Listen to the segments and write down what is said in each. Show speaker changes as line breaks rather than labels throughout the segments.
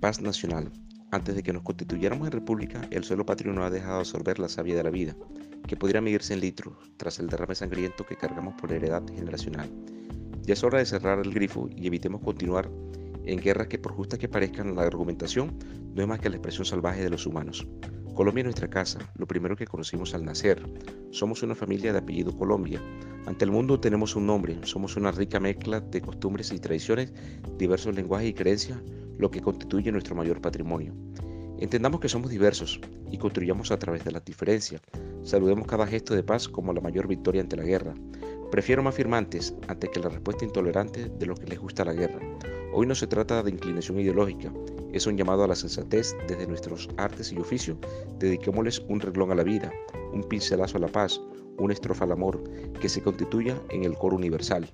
Paz nacional. Antes de que nos constituyéramos en república, el suelo patrio no ha dejado de absorber la savia de la vida, que podría medirse en litros tras el derrame sangriento que cargamos por heredad generacional. Ya es hora de cerrar el grifo y evitemos continuar en guerras que por justas que parezcan la argumentación no es más que la expresión salvaje de los humanos. Colombia es nuestra casa, lo primero que conocimos al nacer. Somos una familia de apellido Colombia. Ante el mundo tenemos un nombre, somos una rica mezcla de costumbres y tradiciones, diversos lenguajes y creencias, lo que constituye nuestro mayor patrimonio. Entendamos que somos diversos y construyamos a través de la diferencia. Saludemos cada gesto de paz como la mayor victoria ante la guerra. Prefiero más firmantes ante que la respuesta intolerante de lo que les gusta la guerra. Hoy no se trata de inclinación ideológica, es un llamado a la sensatez desde nuestros artes y oficios. Dediquémosles un reglón a la vida, un pincelazo a la paz, una estrofa al amor, que se constituya en el coro universal.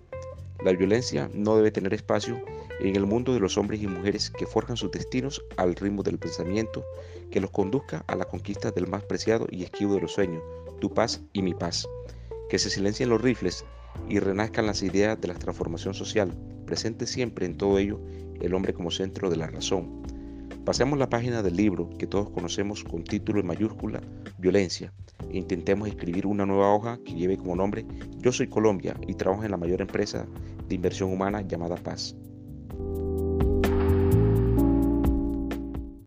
La violencia no debe tener espacio en el mundo de los hombres y mujeres que forjan sus destinos al ritmo del pensamiento que los conduzca a la conquista del más preciado y esquivo de los sueños, tu paz y mi paz. Que se silencien los rifles y renazcan las ideas de la transformación social, presente siempre en todo ello el hombre como centro de la razón. Pasemos la página del libro que todos conocemos con título en mayúscula, Violencia, e intentemos escribir una nueva hoja que lleve como nombre Yo soy Colombia y trabajo en la mayor empresa de inversión humana llamada Paz.